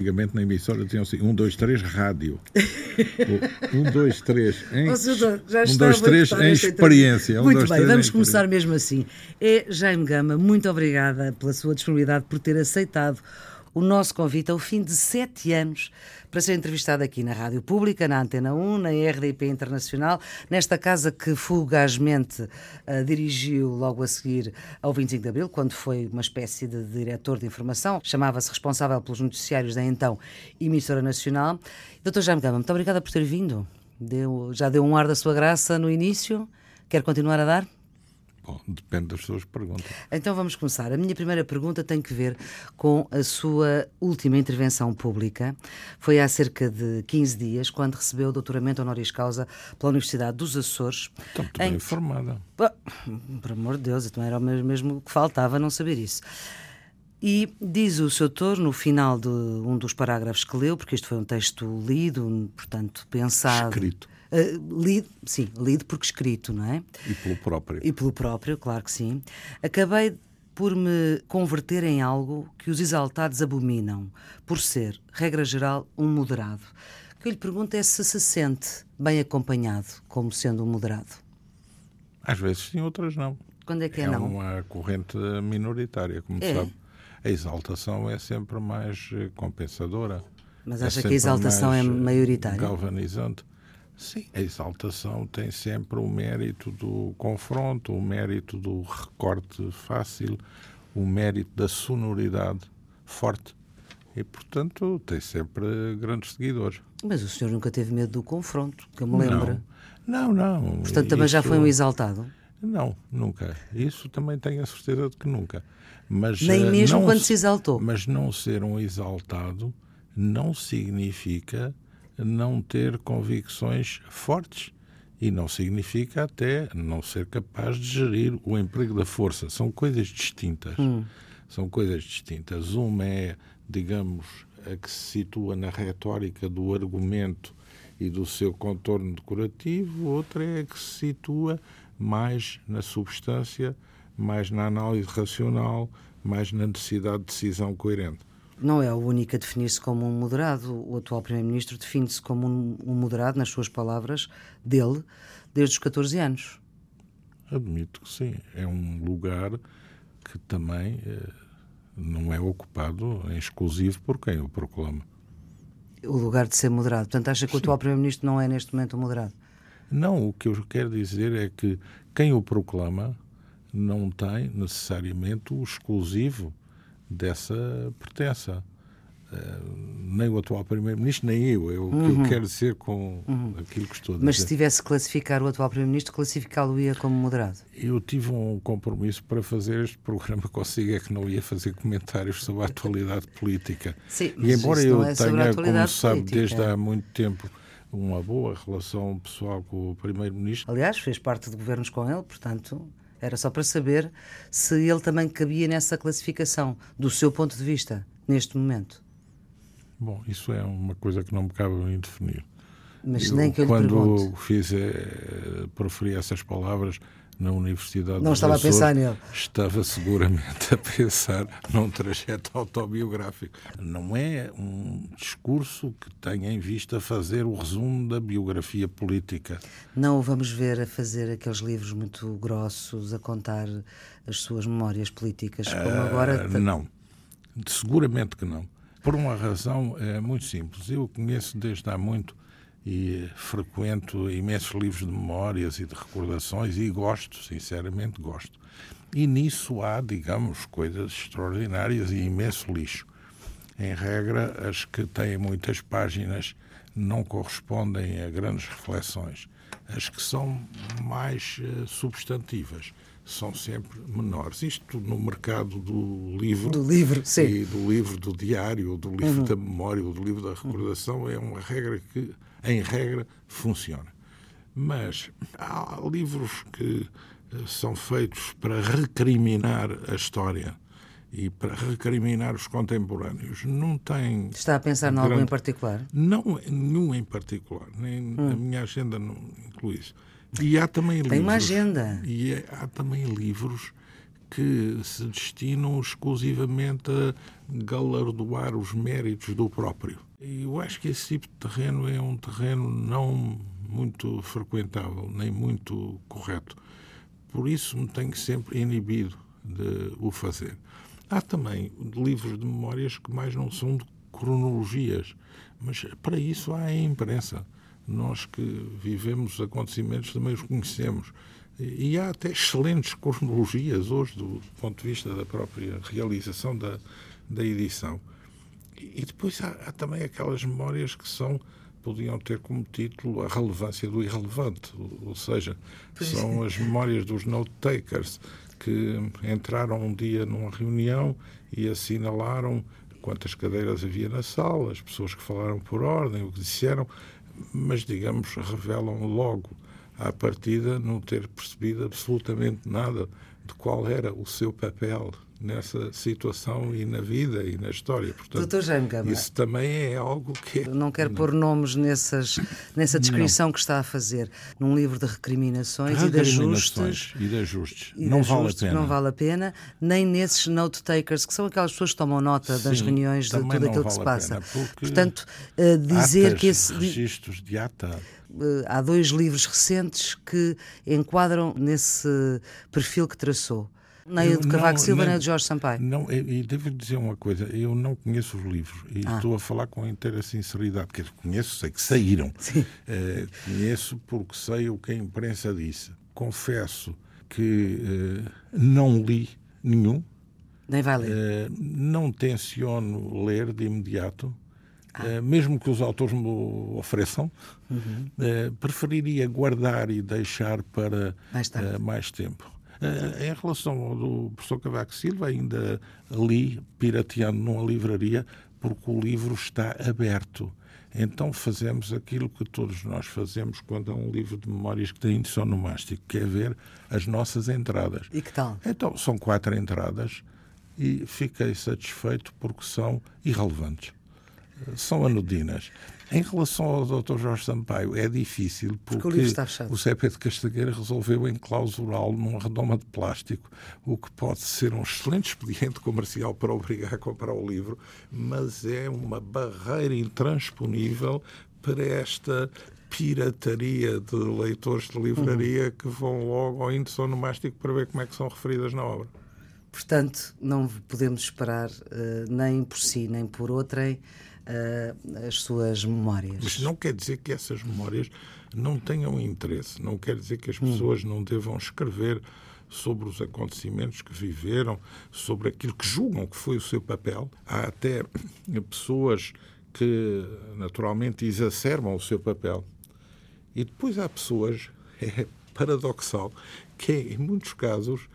Antigamente na emissora diziam assim: 1, 2, 3, rádio. 1, 2, 3, em, Ó, senhor doutor, já 1, está 2, a 3 boicotar em experiência. Um, Muito dois, bem, três, vamos começar mesmo assim. É Jaime Gama, muito obrigada pela sua disponibilidade, por ter aceitado o nosso convite ao fim de sete anos para ser entrevistado aqui na Rádio Pública, na Antena 1, na RDP Internacional, nesta casa que fugazmente uh, dirigiu logo a seguir ao 25 de Abril, quando foi uma espécie de diretor de informação, chamava-se responsável pelos noticiários da então emissora nacional. Doutor Jaime Gama, muito obrigada por ter vindo. Deu, já deu um ar da sua graça no início. Quer continuar a dar? Bom, depende das suas perguntas. Então vamos começar. A minha primeira pergunta tem que ver com a sua última intervenção pública. Foi há cerca de 15 dias, quando recebeu o doutoramento honoris causa pela Universidade dos Açores. Estou muito bem em- informada. Ah, Por amor de Deus, então era o mesmo- mesmo que faltava não saber isso. E diz o seu autor, no final de um dos parágrafos que leu, porque isto foi um texto lido, portanto, pensado. Escrito. Ah, lido, sim, lido porque escrito, não é? E pelo próprio. E pelo próprio, claro que sim. Acabei por me converter em algo que os exaltados abominam, por ser, regra geral, um moderado. O que eu lhe pergunto é se se sente bem acompanhado como sendo um moderado. Às vezes sim, outras não. Quando é que é, é não? uma corrente minoritária, como É. sabe. A exaltação é sempre mais eh, compensadora. Mas É acha que a exaltação é eh, maioritária? Galvanizante. Sim, a exaltação tem sempre o mérito do confronto, o mérito do recorte fácil, o mérito da sonoridade forte. E, portanto, tem sempre grandes seguidores. Mas o senhor nunca teve medo do confronto, que eu me lembro. Não, não. não. Portanto, também já Isso- foi um exaltado. Não, nunca. Isso também tenho a certeza de que nunca. Mas, Nem eh, mesmo não quando se exaltou. Mas não ser um exaltado não significa não ter convicções fortes. E não significa até não ser capaz de gerir o emprego da força. São coisas distintas. Hum. São coisas distintas. Uma é, digamos, a que se situa na retórica do argumento e do seu contorno decorativo, outra é a que se situa mais na substância, mais na análise racional, mais na necessidade de decisão coerente. Não é o único a definir-se como um moderado. O atual Primeiro-Ministro define-se como um, um moderado, nas suas palavras, dele, desde os 14 anos. Admito que sim. É um lugar que também eh, não é ocupado em exclusivo por quem o proclama. O lugar de ser moderado. Portanto, acha que o atual Primeiro-Ministro não é neste momento um moderado? Não, o que eu quero dizer é que quem o proclama não tem necessariamente o exclusivo dessa pertença. Eh, nem o atual Primeiro-Ministro, nem eu. É o que eu quero dizer com aquilo que estou a dizer. Mas se tivesse que classificar o atual Primeiro-Ministro, classificá-lo-ia como moderado. Eu tive um compromisso para fazer este programa consigo, é que não ia fazer comentários sobre a atualidade política. Sim, e embora eu é tenha, como sabe, política. desde há muito tempo uma boa relação pessoal com o Primeiro-Ministro, Aliás, fez parte de governos com ele, portanto, era só para saber se ele também cabia nessa classificação, do seu ponto de vista, neste momento. bom, isso é uma coisa que não me cabe mim definir. Mas Eu, nem que eu lhe quando pergunte. fiz, eh, proferi essas palavras na Universidade Não estava a Açores, pensar nele. Estava seguramente a pensar num trajeto autobiográfico. Não é um discurso que tenha em vista fazer o resumo da biografia política. Não o vamos ver a fazer aqueles livros muito grossos, a contar as suas memórias políticas, como agora. Ah, não. Seguramente que não. Por uma razão é, muito simples. Eu conheço desde há muito e frequento imensos livros de memórias e de recordações e gosto, sinceramente gosto. E nisso há, digamos, coisas extraordinárias e imenso lixo. Em regra, as que têm muitas páginas não correspondem a grandes reflexões. As que são mais eh, substantivas são sempre menores. Isto no mercado do livro, Do livro, sim. e do livro do diário, do livro da memória, do livro da recordação, é uma regra que, em regra, funciona. Mas há livros que eh, são feitos para recriminar a história e para recriminar os contemporâneos. Não tem. Está a pensar em algo em particular? Não, nenhum em particular. Nem a minha agenda não inclui isso. E há também Hum. Tem livros. uma agenda. E é- há também livros que se destinam exclusivamente a galardoar os méritos do próprio. E eu acho que esse tipo de terreno é um terreno não muito frequentável, nem muito correto. Por isso me tenho sempre inibido de o fazer. Há também livros de memórias que mais não são de cronologias, mas para isso há a imprensa. Nós que vivemos os acontecimentos também os conhecemos. E há até excelentes cronologias hoje, do ponto de vista da própria realização da, da edição. E depois há, há também aquelas memórias que são podiam ter como título a relevância do irrelevante, ou seja, são as memórias dos note-takers que entraram um dia numa reunião e assinalaram quantas cadeiras havia na sala, as pessoas que falaram por ordem, o que disseram, mas, digamos, revelam logo à partida não ter percebido absolutamente nada de qual era o seu papel nessa situação e na vida e na história. Portanto, Doutor Jaime Gama, isso também é algo que... Não quero pôr nomes nessas, nessa descrição não. que está a fazer. Num livro de recriminações, e de ajustes... E de ajustes. E não de vale ajustes, a pena. Não vale a pena. Nem nesses note-takers, que são aquelas pessoas que tomam nota Sim, das reuniões de tudo aquilo vale que se passa. Portanto, uh, dizer atas, que esse... registros de ata eh, há dois livros recentes que enquadram nesse perfil que traçou. Nem o de Cavaco não, Silva, nem o de Jorge Sampaio. Não, e, devo dizer uma coisa: eu não conheço os livros e ah. estou a falar com inteira sinceridade, porque conheço, sei que saíram. Uh, conheço porque sei o que a imprensa disse. Confesso que uh, não li nenhum. Nem vai ler. Uh, não tenciono ler de imediato. Ah. mesmo que os autores me ofereçam, uhum. preferiria guardar e deixar para mais, mais tempo. Em relação ao do professor Cavaco Silva, ainda li, pirateando numa livraria, porque o livro está aberto. Então fazemos aquilo que todos nós fazemos quando há um livro de memórias que tem índice onomástico, que é ver as nossas entradas. E que tal? Então, são quatro entradas e fiquei satisfeito porque são irrelevantes. São anudinas. Em relação ao Dr. Jorge Sampaio, é difícil porque, porque o, o CP de Castagueira resolveu enclausurá-lo numa redoma de plástico, o que pode ser um excelente expediente comercial para obrigar a comprar o livro, mas é uma barreira intransponível para esta pirataria de leitores de livraria uhum. que vão logo ao índice onomástico para ver como é que são referidas na obra. Portanto, não podemos esperar uh, nem por si, nem por outrem uh, as suas memórias. Mas não quer dizer que essas memórias não tenham interesse, não quer dizer que as hum. pessoas hum. não devam escrever sobre os acontecimentos que viveram, sobre aquilo que julgam que foi o seu papel. Há até pessoas que naturalmente exacerbam o seu papel. E depois há pessoas, é paradoxal, que em muitos casos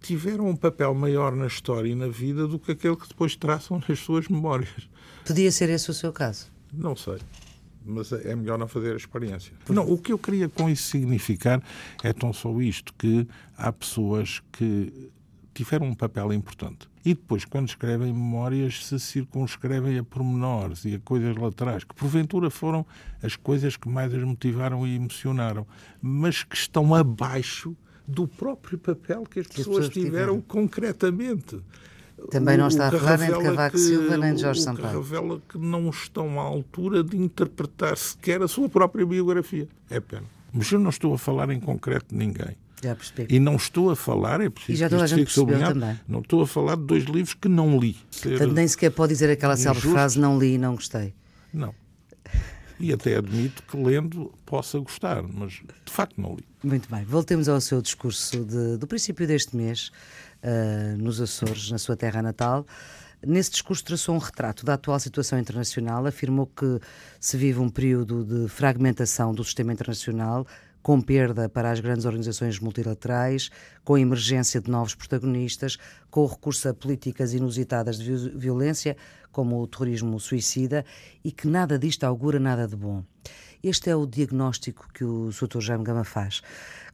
tiveram um papel maior na história e na vida do que aquele que depois traçam nas suas memórias. Podia ser esse o seu caso? Não sei. Mas é melhor não fazer a experiência. Não, o que eu queria com isso significar é tão só isto: que há pessoas que tiveram um papel importante. E depois, quando escrevem memórias, se circunscrevem a pormenores e a coisas laterais, que porventura foram as coisas que mais as motivaram e emocionaram, mas que estão abaixo do próprio papel que as que pessoas, pessoas tiveram, tiveram concretamente. Também não está a falar nem de Cavaco que, Silva nem de Jorge Sampaio. Revela que não estão à altura de interpretar sequer a sua própria biografia. É pena. Mas eu não estou a falar em concreto de ninguém. Já percebi. E não estou a falar, é preciso e já toda a gente também. não estou a falar de dois livros que não li. Portanto, nem sequer pode dizer aquela célebre frase não li e não gostei. Não. E até admito que lendo possa gostar, mas de facto não li. Muito bem. Voltemos ao seu discurso de, do princípio deste mês, uh, nos Açores, na sua terra natal. Nesse discurso traçou um retrato da atual situação internacional, afirmou que se vive um período de fragmentação do sistema internacional, com perda para as grandes organizações multilaterais, com a emergência de novos protagonistas, com o recurso a políticas inusitadas de violência, como o terrorismo suicida, e que nada disto augura nada de bom. Este é o diagnóstico que o Dr. Jaime Gama faz.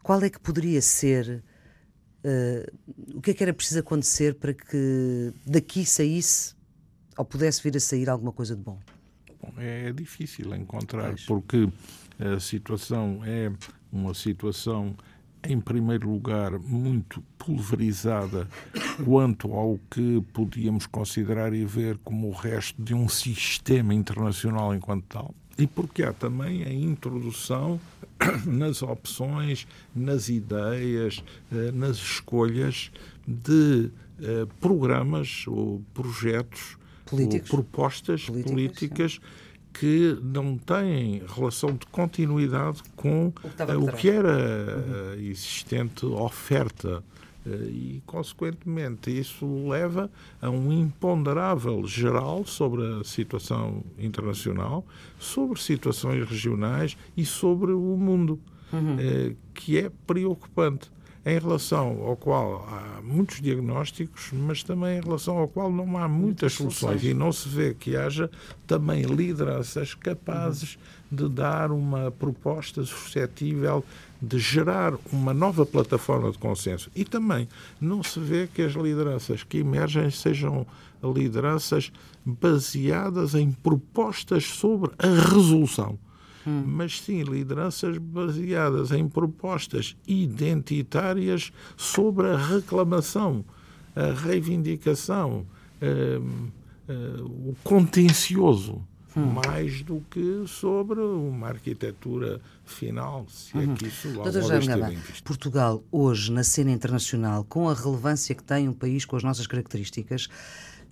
Qual é que poderia ser Uh, o que é que era preciso acontecer para que daqui saísse ou pudesse vir a sair alguma coisa de bom? bom é difícil encontrar, pois. porque a situação é uma situação em primeiro lugar, muito pulverizada quanto ao que podíamos considerar e ver como o resto de um sistema internacional enquanto tal. E porque há também a introdução nas opções, nas ideias, eh, nas escolhas de eh, programas ou projetos Políticos. ou propostas Políticas, políticas que não têm relação de continuidade com O eh, o que era a existente oferta. Eh, E, consequentemente, isso leva a um imponderável geral sobre a situação internacional, sobre situações regionais e sobre o mundo, eh, que é preocupante em relação ao qual há muitos diagnósticos, mas também em relação ao qual não há muitas soluções. e não se vê que haja também lideranças capazes de dar uma proposta suscetível de gerar uma nova plataforma de consenso. E também não se vê que as lideranças que emergem sejam lideranças baseadas em propostas sobre a resolução mas sim lideranças baseadas em propostas identitárias sobre a reclamação, a reivindicação, eh, eh, o contencioso, mais do que sobre uma arquitetura final, se é que isso Doutor. Portugal, hoje, na cena internacional, com a relevância que tem um país com as nossas características,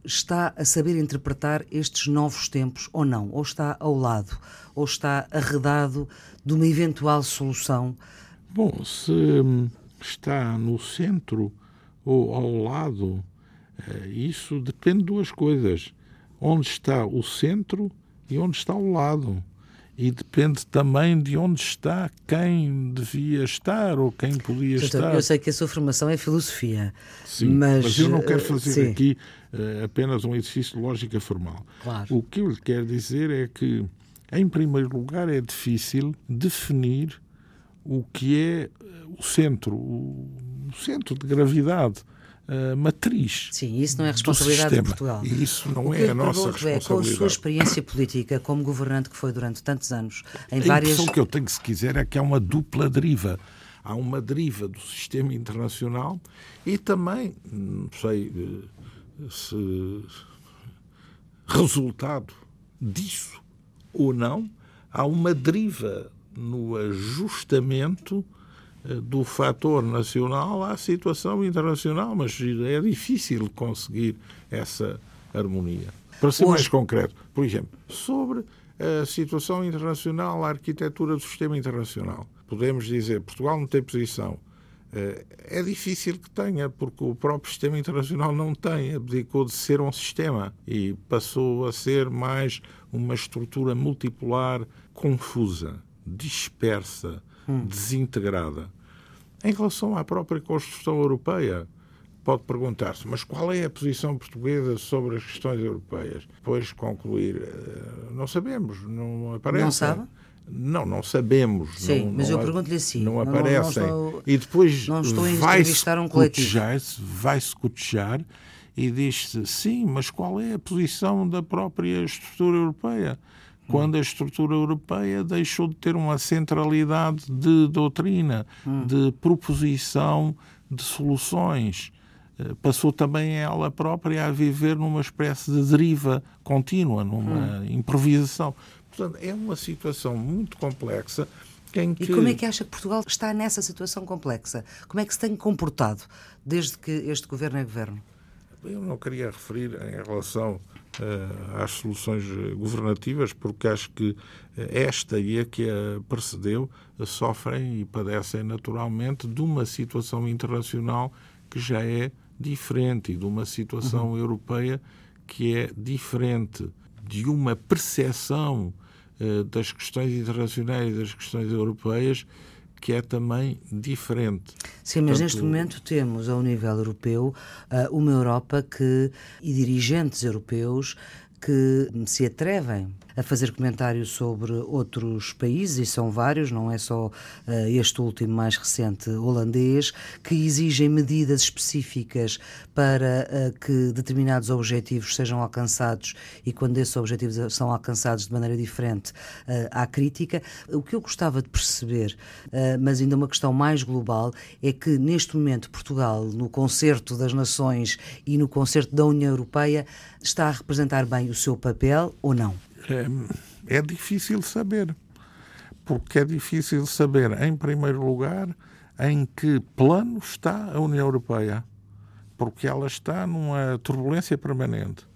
está a saber interpretar estes novos tempos ou não? Ou está ao lado? Ou está arredado de uma eventual solução? Bom, se hum, está no centro ou ao lado, eh, isso depende de duas coisas. Onde está o centro e onde está o lado. E depende também de onde está quem devia estar ou quem podia Doutor, estar. eu sei que a sua formação é filosofia, Sim, mas, mas, eu não quero eh, fazer sim. aqui eh, apenas um exercício de lógica formal. Claro. O que eu lhe quero dizer é que, em primeiro lugar, é difícil definir o que é eh, o centro, o centro de gravidade, a matriz. Sim, isso não é responsabilidade de. Portugal. E isso não é eu a nossa pergunto é, com a responsabilidade. sua experiência política como governante que foi durante tantos anos, em A várias... impressão que eu tenho, se quiser, é que há uma dupla deriva. Há uma deriva do sistema internacional e também, não sei eh, se resultado disso ou não, há uma deriva no ajustamento do fator nacional à situação internacional, mas é difícil conseguir essa harmonia. Para ser mais concreto, por exemplo, sobre a situação internacional, a arquitetura do sistema internacional, podemos dizer Portugal não tem posição. Eh, É difícil que tenha, porque o próprio sistema internacional não tem, abdicou de ser um sistema e passou a ser mais uma estrutura multipolar confusa, dispersa, desintegrada. Em relação à própria construção europeia, pode perguntar-se, mas qual é a posição portuguesa sobre as questões europeias? Depois concluir, eh, não sabemos, não aparece. Não sabe? Não, não sabemos. Sim, não, mas não eu pergunto-lhe assim, Não não- aparecem. estou- e depois vai-se um cotejar-se, vai-se cotejar e diz-se, sim, mas qual é a posição da própria estrutura europeia? Quando a estrutura europeia deixou de ter uma centralidade de doutrina, de proposição de soluções. Eh, Passou também ela própria a viver numa espécie de deriva contínua, numa improvisação. Portanto, é uma situação muito complexa em que... E como é que acha que Portugal está nessa situação complexa? Como é que se tem comportado desde que este governo é governo? Eu não queria referir em relação às soluções eh, governativas, porque acho que eh, esta e a que a precedeu eh, sofrem e padecem naturalmente de uma situação internacional que já é diferente e de uma situação europeia que é diferente, de uma percepção eh, das questões internacionais e das questões europeias que é também diferente. Sim, mas neste momento temos, ao nível europeu, ah, uma Europa que, e dirigentes europeus que se atrevem a fazer comentário sobre outros países, e são vários, não é só uh, este último mais recente holandês, que exigem medidas específicas para uh, que determinados objetivos sejam alcançados e quando esses objetivos são alcançados de maneira diferente, uh, há crítica. O que eu gostava de perceber, mas ainda uma questão mais global, é que neste momento Portugal, no concerto das nações e no concerto da União Europeia, está a representar bem o seu papel ou não? É, é difícil saber. Porque é difícil saber, em primeiro lugar, em que plano está a União Europeia. Porque ela está numa turbulência permanente.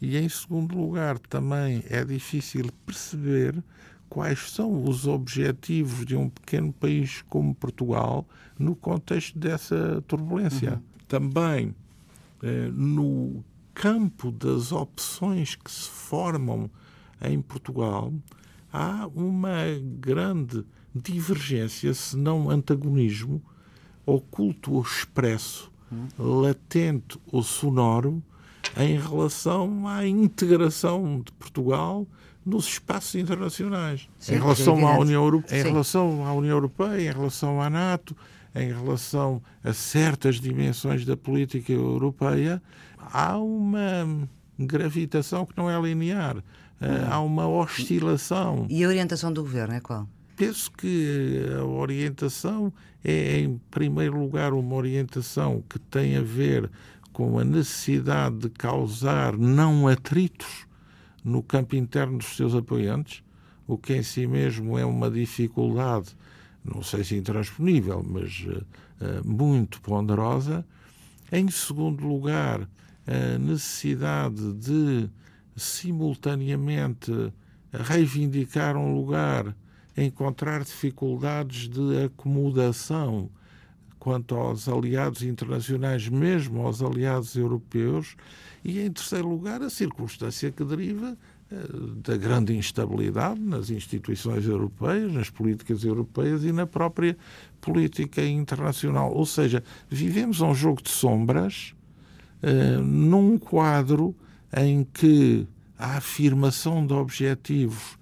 E, em segundo lugar, também é difícil perceber quais são os objetivos de um pequeno país como Portugal no contexto dessa turbulência. Uhum. Também eh, no campo das opções que se formam em Portugal, há uma grande divergência, se não antagonismo, oculto ou expresso, latente ou sonoro, em relação à integração de Portugal nos espaços internacionais, Sim, em relação à União Europeia, em relação à União Europeia, em relação à NATO, em relação a certas dimensões da política europeia, há uma gravitação que não é linear. Hum. Há uma oscilação. E a orientação do governo é qual? Penso que a orientação é, em primeiro lugar, uma orientação que tem a ver com a necessidade de causar não atritos no campo interno dos seus apoiantes, o que em si mesmo é uma dificuldade não sei se intransponível, mas uh, muito ponderosa. Em segundo lugar, a necessidade de simultaneamente reivindicar um lugar, encontrar dificuldades de acomodação quanto aos aliados internacionais, mesmo aos aliados europeus, e em terceiro lugar, a circunstância que deriva da grande instabilidade nas instituições europeias, nas políticas europeias e na própria política internacional. Ou seja, vivemos um jogo de sombras uh, num quadro em que a afirmação de objetivos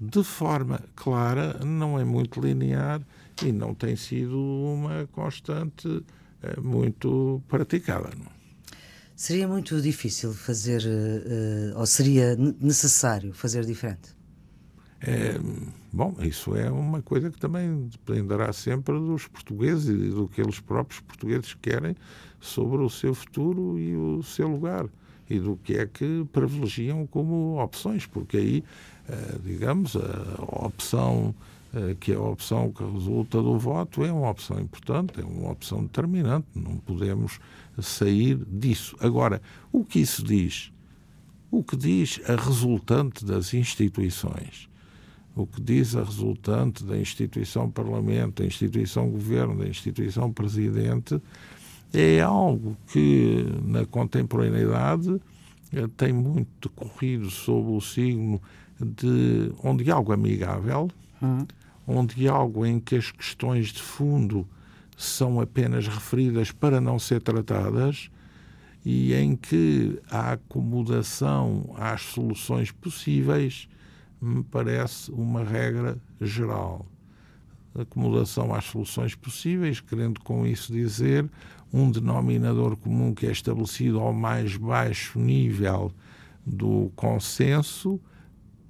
de forma clara não é muito linear e não tem sido uma constante uh, muito praticada. Não? Seria muito difícil fazer, uh, ou seria necessário fazer diferente? É, bom, isso é uma coisa que também dependerá sempre dos portugueses e do que eles próprios portugueses querem sobre o seu futuro e o seu lugar e do que é que privilegiam como opções, porque aí, uh, digamos, a opção uh, que é a opção que resulta do voto é uma opção importante, é uma opção determinante, não podemos sair disso. Agora, o que isso diz? O que diz a resultante das instituições? O que diz a resultante da instituição Parlamento, da instituição Governo, da instituição Presidente, é algo que na contemporaneidade eh, tem muito decorrido sob o signo de um diálogo amigável, uhum. um diálogo em que as questões de fundo são apenas referidas para não ser tratadas e em que a acomodação às soluções possíveis me parece uma regra geral. Acomodação às soluções possíveis, querendo com isso dizer um denominador comum que é estabelecido ao mais baixo nível do consenso,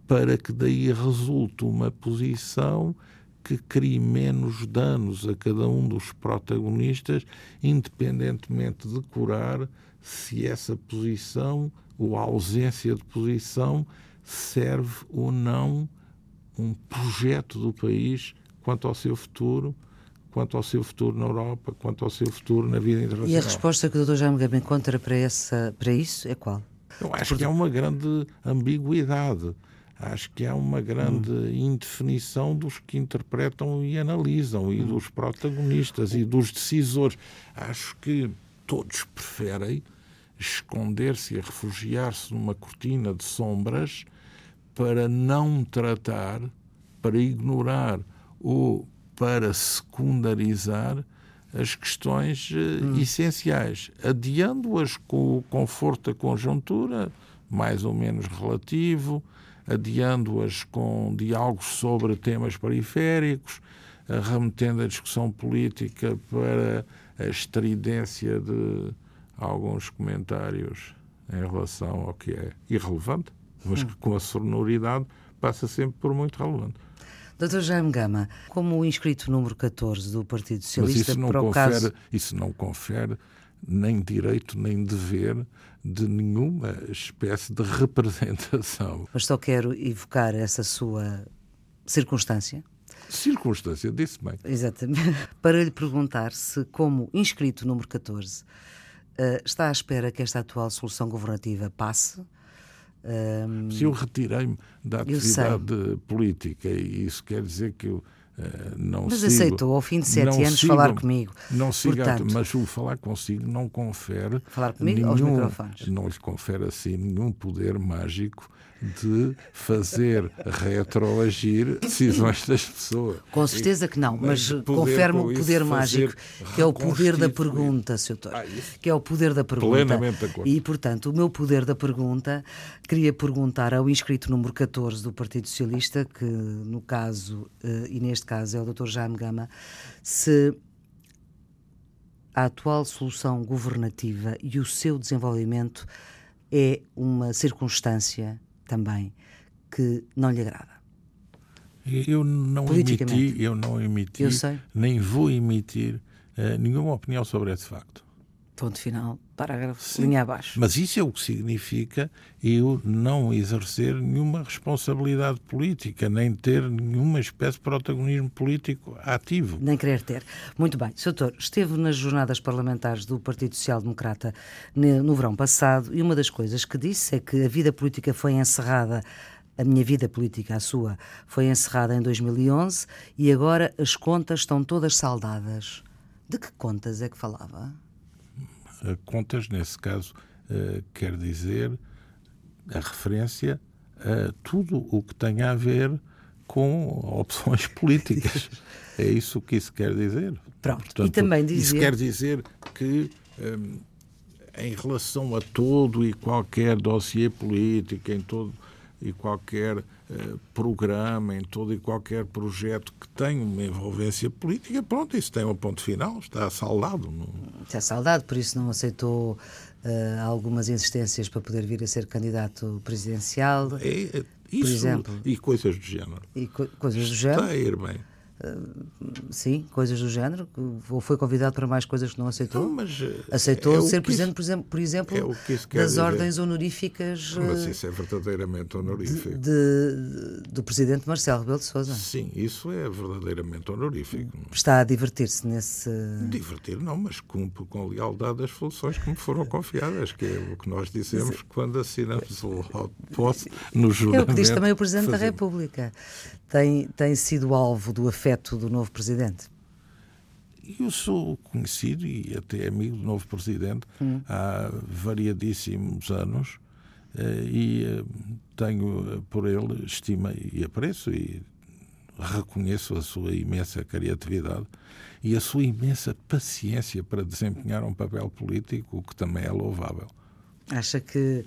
para que daí resulte uma posição que crie menos danos a cada um dos protagonistas, independentemente de curar se essa posição ou ausência de posição serve ou não um projeto do país quanto ao seu futuro, quanto ao seu futuro na Europa, quanto ao seu futuro na vida internacional. E a resposta que o Dr. Jaime Gama encontra para, essa, para isso é qual? Eu acho que é uma grande ambiguidade. Acho que há uma grande hum. indefinição dos que interpretam e analisam, e hum. dos protagonistas e dos decisores. Acho que todos preferem esconder-se e refugiar-se numa cortina de sombras para não tratar, para ignorar ou para secundarizar as questões eh, hum. essenciais, adiando-as com o conforto da conjuntura, mais ou menos relativo, adiando-as com diálogos sobre temas periféricos, remetendo a discussão política para a estridência de alguns comentários em relação ao que é irrelevante, mas que com a sonoridade passa sempre por muito relevante. Dr. Jaime Gama, como inscrito número 14 do Partido Socialista, Mas isso não, para o confere, caso... isso não confere nem direito nem dever de nenhuma espécie de representação. Mas só quero evocar essa sua circunstância. Circunstância, disse bem. Exatamente. Para lhe perguntar se, como inscrito número 14, eh, está à espera que esta atual solução governativa passe. Um, se eu retirei-me da atividade política, e isso quer dizer que eu Uh, não mas sigo, aceitou ao fim de sete anos sigo, falar comigo. Não siga, Portanto, mas o falar consigo não confere. Falar comigo nenhum, aos microfones. Não lhe confere assim nenhum poder mágico de fazer retroagir decisões das pessoas. Com certeza que não, mas, mas o poder mágico, que é o poder da pergunta, Sr. Doutor. Ah, que é o poder da pergunta. Plenamente de acordo. E, portanto, o meu poder da pergunta, queria perguntar ao inscrito número 14 do Partido Socialista, que no caso, eh, e neste caso é o Dr. Jaime Gama, se a atual solução governativa e o seu desenvolvimento é uma circunstância também que não lhe agrada. Eu não emiti, eu não emiti, eu nem vou emitir uh, nenhuma opinião sobre esse facto. Ponto final, parágrafo, Sim, linha abaixo. Mas isso é o que significa eu não exercer nenhuma responsabilidade política, nem ter nenhuma espécie de protagonismo político ativo. Nem querer ter. Muito bem. Sr. Doutor, esteve nas jornadas parlamentares do Partido Social Democrata no verão passado e uma das coisas que disse é que a vida política foi encerrada a minha vida política, a sua, foi encerrada em 2011 e agora as contas estão todas saldadas. De que contas é que falava? Contas, nesse caso, uh, quer dizer a referência a tudo o que tenha a ver com opções políticas. é isso que isso quer dizer. Pronto. Portanto, e também dizer... Isso quer dizer que, um, em relação a todo e qualquer dossiê político, em todo e qualquer programa, em todo e qualquer projeto que tenha uma envolvência política, pronto, isso tem um ponto final, está saldado. Não... Está saldado, por isso não aceitou uh, algumas insistências para poder vir a ser candidato presidencial. É, é isso, por exemplo. E coisas do género. E co coisas do género. Está a ir bem. Sim, coisas do género. Ou foi convidado para mais coisas que não aceitou? Não, mas eh, aceitou é ser presidente, por exemplo, por exemplo é das dizer. ordens honoríficas. Mas eh, isso é verdadeiramente honorífico. De, de, do presidente Marcelo Rebelo de Sousa. Sim, isso é verdadeiramente honorífico. Está a divertir-se nesse. Divertir, não, mas cumpre com lealdade as funções que me foram confiadas, que é o que nós dissemos quando assinamos o posse no juramento. É o que diz também o Presidente da República tem, tem sido alvo do afeto do novo presidente? Eu sou conhecido e até amigo do novo presidente hum. há variadíssimos anos eh, e eh, tenho por ele estima e apreço e reconheço a sua imensa criatividade e a sua imensa paciência para desempenhar um papel político, o que também é louvável. Acha que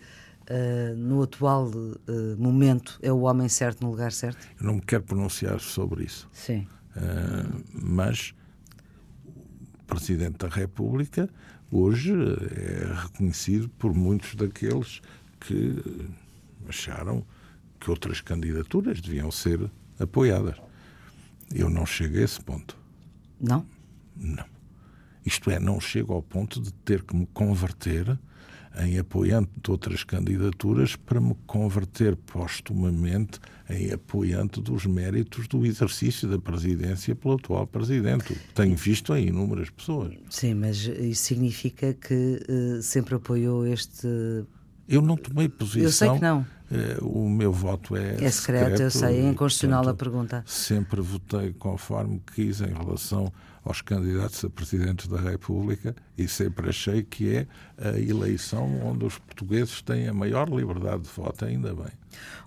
uh, no atual uh, momento, é o homem certo no lugar certo? Eu não me quero pronunciar sobre isso. Sim. Uh, mas o Presidente da República hoje é reconhecido por muitos daqueles que acharam que outras candidaturas deviam ser apoiadas. Eu não chego a esse ponto. Não? Não. Isto é, não chego ao ponto de ter que me converter em apoiante de outras candidaturas para me converter postumamente em apoiante dos méritos do exercício da presidência pelo atual presidente. Tenho visto em inúmeras pessoas. Sim, mas isso significa que uh, sempre apoiou este. Eu não tomei posição. Eu sei que não. Uh, o meu voto é. É secreto, secreto eu sei, é inconstitucional a pergunta. Sempre votei conforme quis em relação aos candidatos a presidente da República e sempre achei que é a eleição onde os portugueses têm a maior liberdade de voto, ainda bem.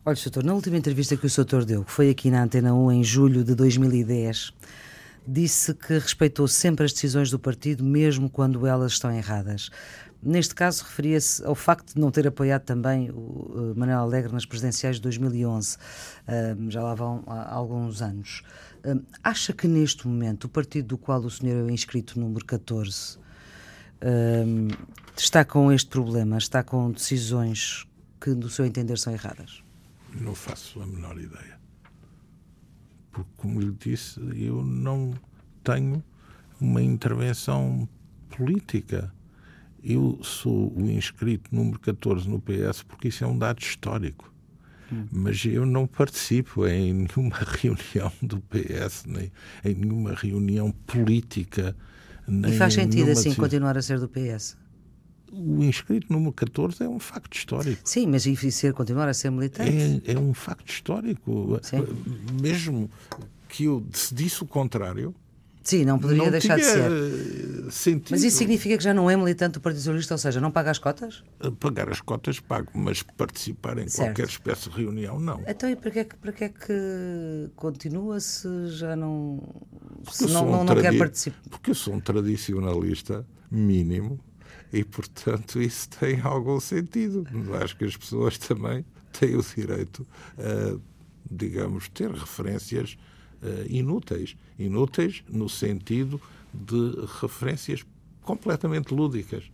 Olha, doutor, na última entrevista que o doutor deu, que foi aqui na Antena 1 em julho de 2010, disse que respeitou sempre as decisões do partido, mesmo quando elas estão erradas. neste caso, referia-se ao facto de não ter apoiado também o Manuel Alegre nas presidenciais de 2011. já lá vão há alguns anos. Acha que neste momento o partido do qual o senhor é inscrito, número 14, está com este problema, está com decisões que, do seu entender, são erradas? Não faço a menor ideia. Porque, como lhe disse, eu não tenho uma intervenção política. Eu sou o inscrito número 14 no PS porque isso é um dado histórico. Mas eu não participo em nenhuma reunião do PS, nem em nenhuma reunião política. Nem e faz sentido assim continuar a ser do PS? o inscrito número 14 é um facto histórico. Sim, mas e ser, continuar a ser militante? É, é um facto histórico. Sim. Mesmo que eu decidisse o contrário. Sim, não poderia não deixar de ser. Sentido. Mas isso significa que já não é militante do Partido Socialista, ou seja, não paga as cotas? Pagar as cotas pago, mas participar em certo. qualquer espécie de reunião, não. Então, e para que é que, para que, é que continua se já não. se não, não, um não quer participar? Porque eu sou um tradicionalista mínimo e, portanto, isso tem algum sentido. Acho que as pessoas também têm o direito a, digamos, ter referências inúteis. Inúteis no sentido de referências completamente lúdicas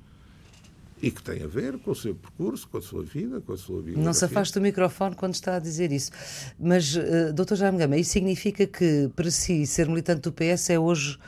e que têm a ver com o seu percurso, com a sua vida, com a sua vida. Não se afaste do microfone quando está a dizer isso. Mas, uh, doutor Jaime Gama, isso significa que, para si, ser militante do PS é hoje.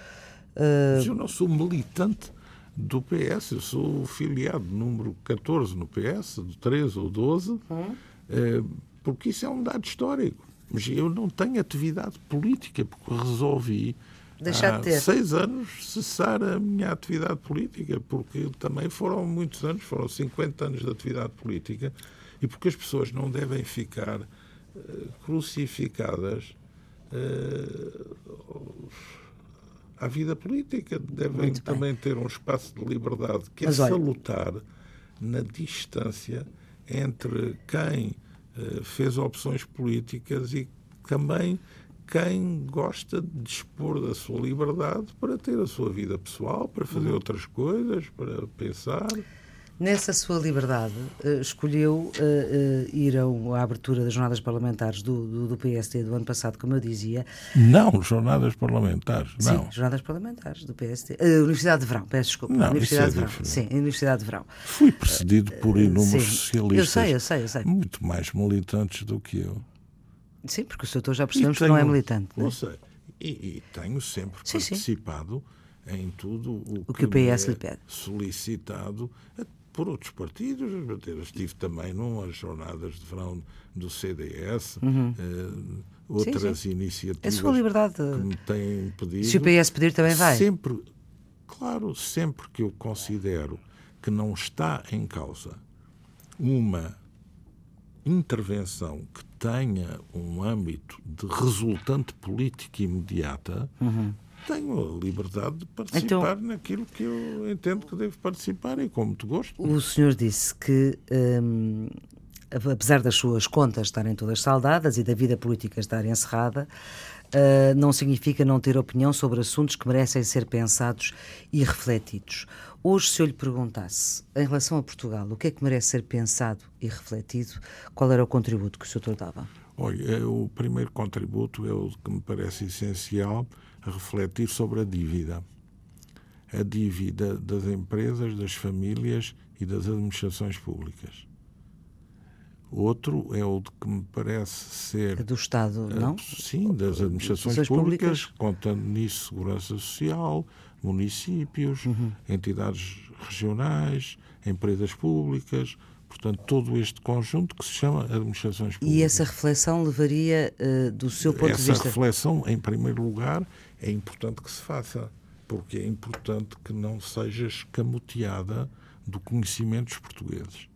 Uh... Mas eu não sou militante do PS. Eu sou filiado número 14 no PS, do 13 ou 12, hum. Eh, porque isso é um dado histórico. Mas eu não tenho atividade política, porque resolvi Deixar há de seis anos cessar a minha atividade política, porque também foram muitos anos, foram 50 anos de atividade política, e porque as pessoas não devem ficar uh, crucificadas uh, à vida política. Devem também ter um espaço de liberdade que é Mas, é salutar na distância entre quem fez opções políticas e também quem gosta de dispor da sua liberdade para ter a sua vida pessoal, para fazer uhum. outras coisas, para pensar. Nessa sua liberdade, uh, escolheu uh, uh, ir à abertura das jornadas parlamentares do, do, do, PSD do ano passado, como eu dizia. Não, jornadas parlamentares, não. Sim, jornadas parlamentares do PSD. Universidade de Verão, peço desculpa. Não, Universidade isso é de Verão. Sim, Universidade de Verão. Fui precedido por inúmeros socialistas. Eu sei, eu sei, eu sei. Muito mais militantes do que eu. Sim, porque o doutor já percebemos tenho, que não é militante. Não, é? sei. E, e tenho sempre sim, participado sim. em tudo o, o que, que, o PS é lhe pede. solicitado por outros partidos. Eu estive também numas jornadas de verão do CDS, uhum. uh, outras sim, sim. iniciativas a sua liberdade. que me têm pedido. Se o PS pedir, também vai. Sempre, claro, sempre que eu considero que não está em causa uma intervenção que tenha um âmbito de resultante política imediata, uhum tenho a liberdade de participar então, naquilo que eu entendo que devo participar e com muito gosto. O senhor disse que, hum, apesar das suas contas estarem todas saldadas e da vida política estar encerrada, Uh, não significa não ter opinião sobre assuntos que merecem ser pensados e refletidos. Hoje, se eu lhe perguntasse, em relação a Portugal, o que é que merece ser pensado e refletido, qual era o contributo que o senhor dava? Olha, é, o primeiro contributo é o que me parece essencial, refletir sobre a dívida. A dívida das empresas, das famílias e das administrações públicas. Outro é o de que me parece ser. Do Estado, não? Sim, das administrações públicas, públicas, contando nisso Segurança Social, municípios, uhum. entidades regionais, empresas públicas, Portanto, todo este conjunto que se chama administrações públicas. E essa reflexão levaria, uh, do seu ponto essa de vista. Essa reflexão, em primeiro lugar, é importante que se faça, porque é importante que não seja escamoteada do conhecimento dos portugueses.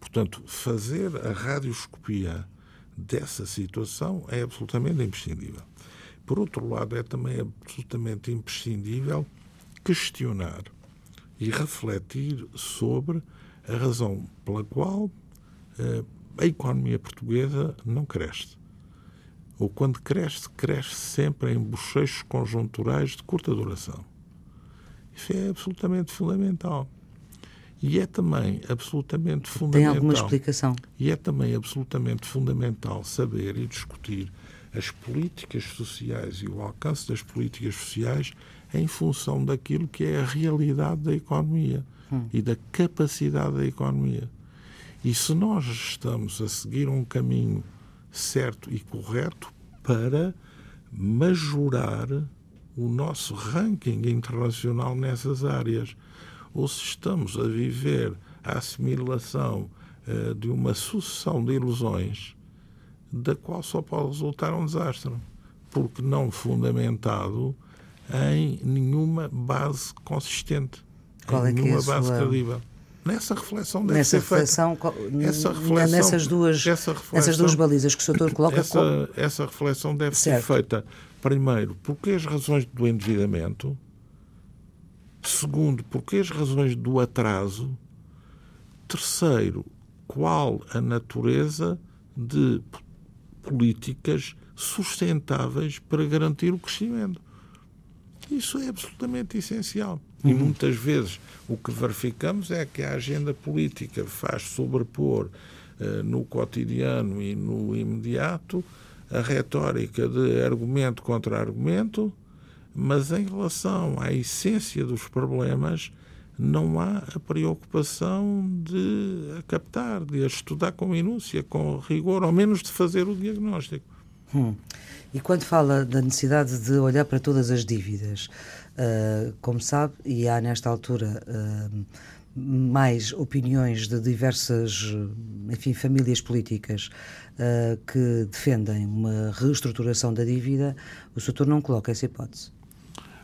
Portanto, fazer a radioscopia dessa situação é absolutamente imprescindível. Por outro lado, é também absolutamente imprescindível questionar e refletir sobre a razão pela qual uh, a economia portuguesa não cresce. Ou quando cresce, cresce sempre em bochechos conjunturais de curta duração. Isso é absolutamente fundamental. E é também absolutamente fundamental. Tem alguma explicação? E é também absolutamente fundamental saber e discutir as políticas sociais e o alcance das políticas sociais em função daquilo que é a realidade da economia hum. e da capacidade da economia. E se nós estamos a seguir um caminho certo e correto para majorar o nosso ranking internacional nessas áreas, ou se estamos a viver a assimilação uh, de uma sucessão de ilusões da qual só pode resultar um desastre, porque não fundamentado em nenhuma base consistente, Qual em é, é nenhuma é base sua... credível. Nessa reflexão deve nessa ser reflexão, feita. Essa reflexão, nessas duas, reflexão, nessas duas balizas que o Sr. coloca. Essa, como... essa reflexão deve certo. ser feita, primeiro, porque as razões do endividamento, segundo, porque as razões do atraso, terceiro, qual a natureza de políticas sustentáveis para garantir o crescimento. Isso é absolutamente essencial. E uhum. muitas vezes o que verificamos é que a agenda política faz sobrepor uh, no cotidiano e no imediato a retórica de argumento contra argumento, mas em relação à essência dos problemas, não há a preocupação de a captar, de a estudar com minúcia, com rigor, ao menos de fazer o diagnóstico. Hum. E quando fala da necessidade de olhar para todas as dívidas, uh, como sabe, e há nesta altura uh, mais opiniões de diversas, enfim, famílias políticas uh, que defendem uma reestruturação da dívida, o setor não coloca essa hipótese.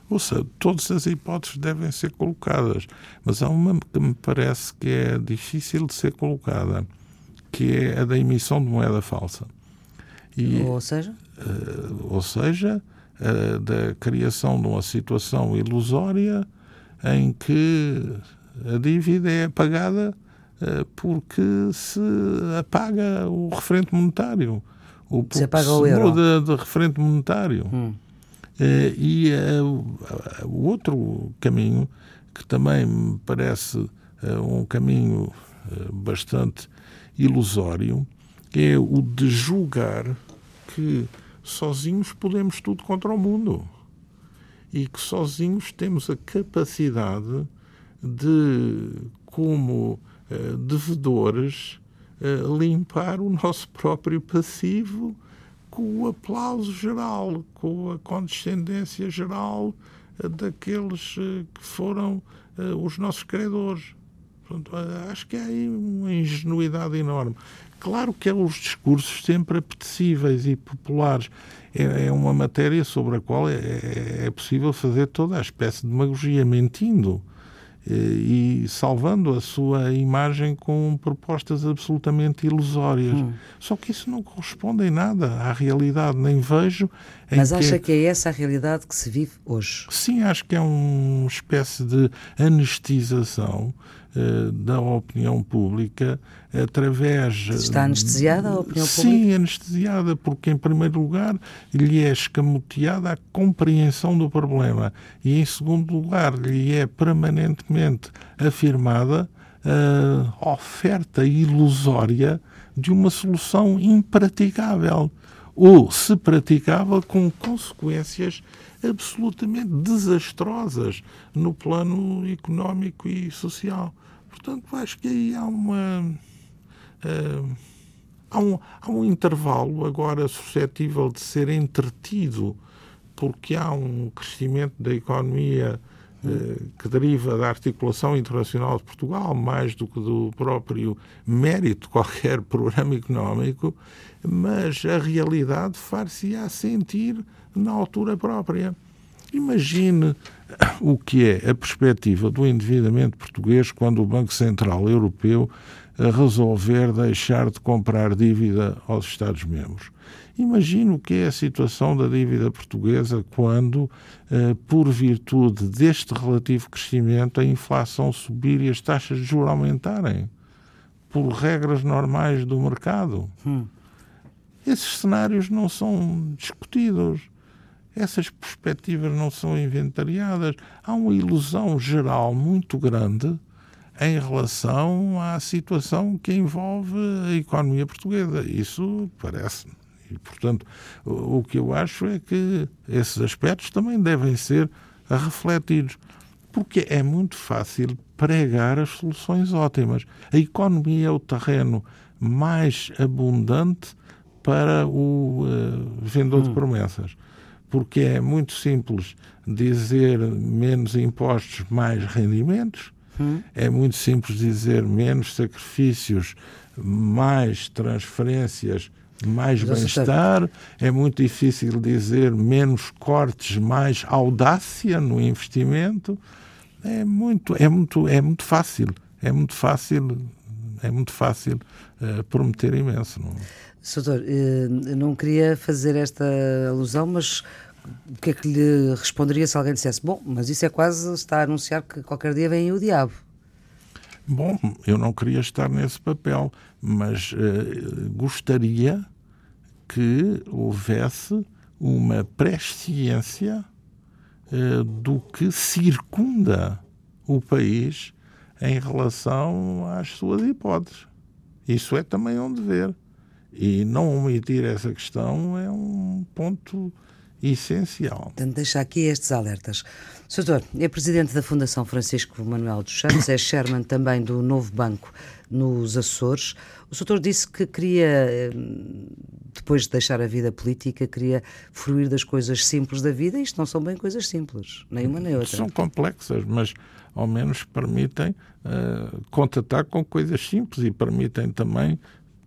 Ouça, todas as hipóteses devem ser colocadas, mas há uma que me parece que é difícil de ser colocada, que é a da emissão de moeda falsa. E, ou seja? Uh, ou seja, uh, da criação de uma situação ilusória em que a dívida é pagada uh, porque se apaga o referente monetário. Ou se apaga o euro. muda de referente monetário. Hum. Uh, e o outro caminho, que também me parece um caminho bastante ilusório, é o de julgar que sozinhos podemos tudo contra o mundo e que sozinhos temos a capacidade de, como devedores, limpar o nosso próprio passivo com o aplauso geral, com a condescendência geral eh, daqueles que foram os nossos credores. Portanto, acho que há aí uma ingenuidade enorme. Claro que é os discursos sempre apetecíveis e populares. É, é uma matéria sobre a qual é, é, é possível fazer toda a espécie de demagogia, mentindo e salvando a sua imagem com propostas absolutamente ilusórias. Hum. Só que isso não corresponde em nada à realidade, nem vejo. Mas acha que... que é essa a realidade que se vive hoje? Sim, acho que é uma espécie de anestesização da opinião pública através. Está anestesiada a opinião sim, pública? Sim, anestesiada, porque, em primeiro lugar, lhe é escamoteada a compreensão do problema e, em segundo lugar, lhe é permanentemente afirmada a oferta ilusória de uma solução impraticável ou, se praticável, com consequências absolutamente desastrosas no plano económico e social. Portanto, acho que aí há uma Uh, há, um, há um intervalo agora suscetível de ser entretido, porque há um crescimento da economia que deriva da articulação internacional de Portugal, mais do que do próprio mérito de qualquer programa económico, mas a realidade far-se-á sentir na altura própria. Imagine o que é a perspectiva do endividamento português quando o Banco Central Europeu resolver deixar de comprar dívida aos Estados-membros. Imagino que é a situação da dívida portuguesa quando, eh, por virtude deste relativo crescimento, a inflação subir e as taxas de juros aumentarem, por regras normais do mercado. Hum. Esses cenários não são discutidos. Essas perspectivas não são inventariadas. Há uma ilusão geral muito grande em relação à situação que envolve a economia portuguesa. Isso parece-me. E, portanto, o, que eu acho é que esses aspectos também devem ser refletidos. Porque é muito fácil pregar as soluções ótimas. A economia é o terreno mais abundante para o uh, vendedor hum. de promessas. Porque é muito simples dizer menos impostos, mais rendimentos. Hum. É muito simples dizer menos sacrifícios, mais transferências, mais bem-estar. É muito difícil dizer menos cortes, mais audácia no investimento. É muito, é muito, é muito fácil. É muito fácil, é muito fácil uh, prometer imenso. Não? Soutor, uh, não queria fazer esta alusão, mas o que é que lhe responderia se alguém dissesse: Bom, mas isso é quase está a anunciar que qualquer dia vem o diabo? Bom, eu não queria estar nesse papel, mas uh, gostaria que houvesse uma presciência uh, do que circunda o país em relação às suas hipóteses. Isso é também um dever. E não omitir essa questão é um ponto essencial. Portanto, deixa aqui estes alertas. Soutor, é presidente da Fundação Francisco Manuel dos Santos, é chairman também do Novo Banco nos Açores. O Soutor disse que queria, eh, depois de deixar a vida política, queria fruir das coisas simples da vida. Isto não são bem coisas simples, nem uma nem outra. São complexas, mas ao menos permitem uh, contatar com coisas simples e permitem também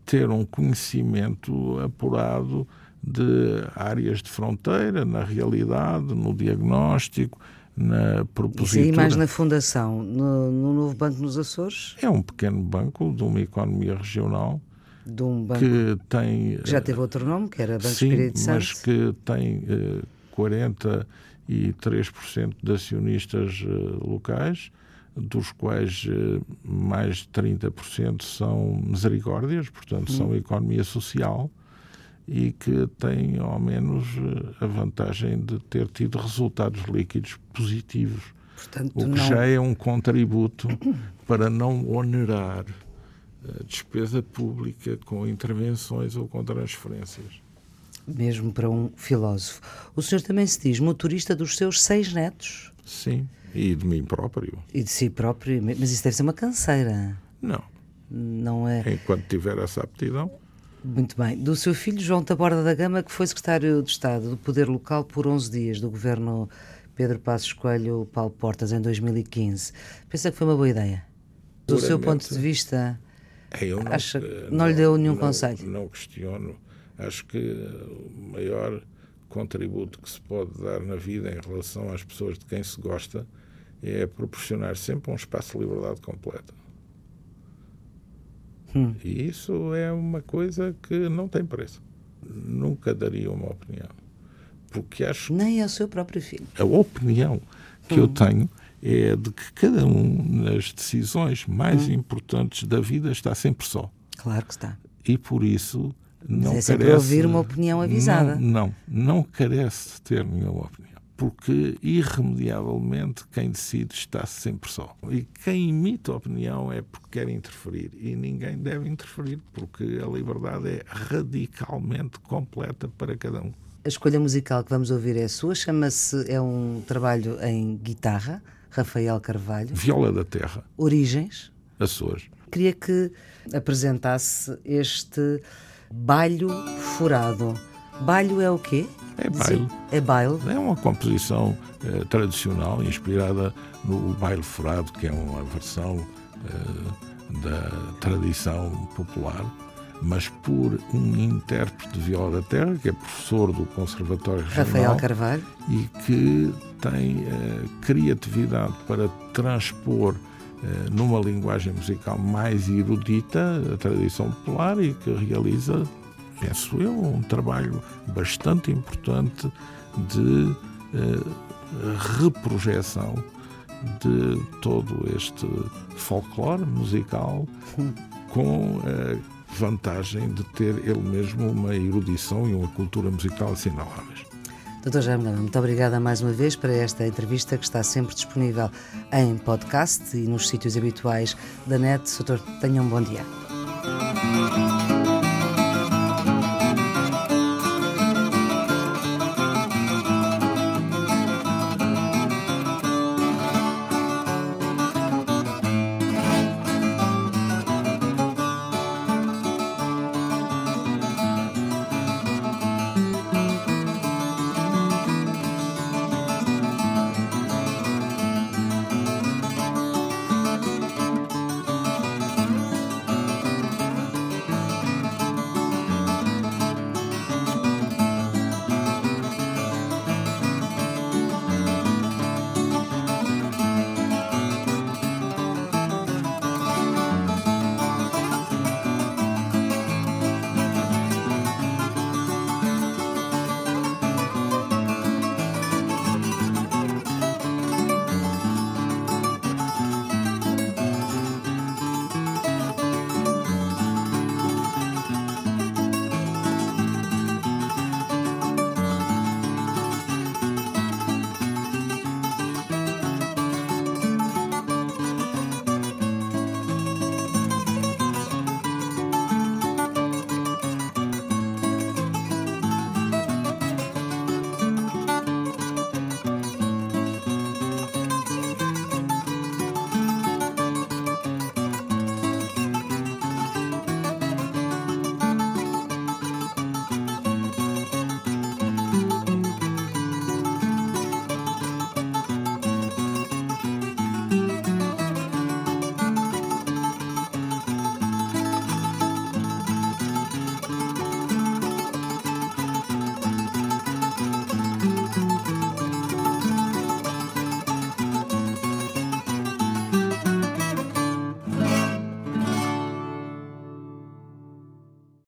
ter um conhecimento apurado de áreas de fronteira, na realidade, no diagnóstico, na propositura. Aí mais na fundação, no, no, novo banco nos Açores? É um pequeno banco de uma economia regional. De um banco que tem. Que já teve outro nome, que era Banco sim, Espírito Santo. mas que tem uh, eh, 43% de acionistas uh, locais, dos quais uh, mais de 30% são misericórdias, portanto, hum. são economia social e que tem ao menos a vantagem de ter tido resultados líquidos positivos, Portanto, o que não... já é um contributo para não onerar a despesa pública com intervenções ou com transferências. Mesmo para um filósofo. O senhor também se diz motorista dos seus seis netos? Sim, e de mim próprio. E de si próprio, mas isso deve ser uma canseira. Não. Não é? Enquanto tiver essa aptidão. Muito bem. Do seu filho, João Taborda da Gama, que foi secretário de Estado do Poder Local por 11 dias do governo Pedro Passos Coelho Paulo Portas em 2015. Pensa que foi uma boa ideia? Do seu ponto de vista, é, eu não, acha não, não lhe deu nenhum não, conselho? Não questiono. Acho que o maior contributo que se pode dar na vida em relação às pessoas de quem se gosta é proporcionar sempre um espaço de liberdade completa. Hum. E isso é uma coisa que não tem preço. Nunca daria uma opinião. Porque acho. Nem ao seu próprio filho. A opinião que hum. eu tenho é de que cada um nas decisões mais hum. importantes da vida está sempre só. Claro que está. E por isso não Mas é carece. ouvir uma opinião avisada. Não, não, não carece de ter nenhuma opinião porque irremediavelmente quem decide está sempre só. E quem imita a opinião é porque quer interferir. E ninguém deve interferir, porque a liberdade é radicalmente completa para cada um. A escolha musical que vamos ouvir é sua, chama-se, é um trabalho em guitarra, Rafael Carvalho. Viola da Terra. Origens. Açores. Queria que apresentasse este bailho furado. Bailho é o quê? É baile. É baile. É uma composição eh, tradicional inspirada no baile furado, que é uma versão eh, da tradição popular, mas por um intérprete de viola da terra, que é professor do Conservatório Regional. Rafael Carvalho. E que tem eh, criatividade para transpor eh, numa linguagem musical mais erudita a tradição popular e que realiza penso eu, um trabalho bastante importante de eh, reprojeção de todo este folclore musical com a vantagem de ter ele mesmo uma erudição e uma cultura musical assinaláveis. Doutor Jaime muito obrigada mais uma vez para esta entrevista que está sempre disponível em podcast e nos sítios habituais da net. Doutor, tenha um bom dia.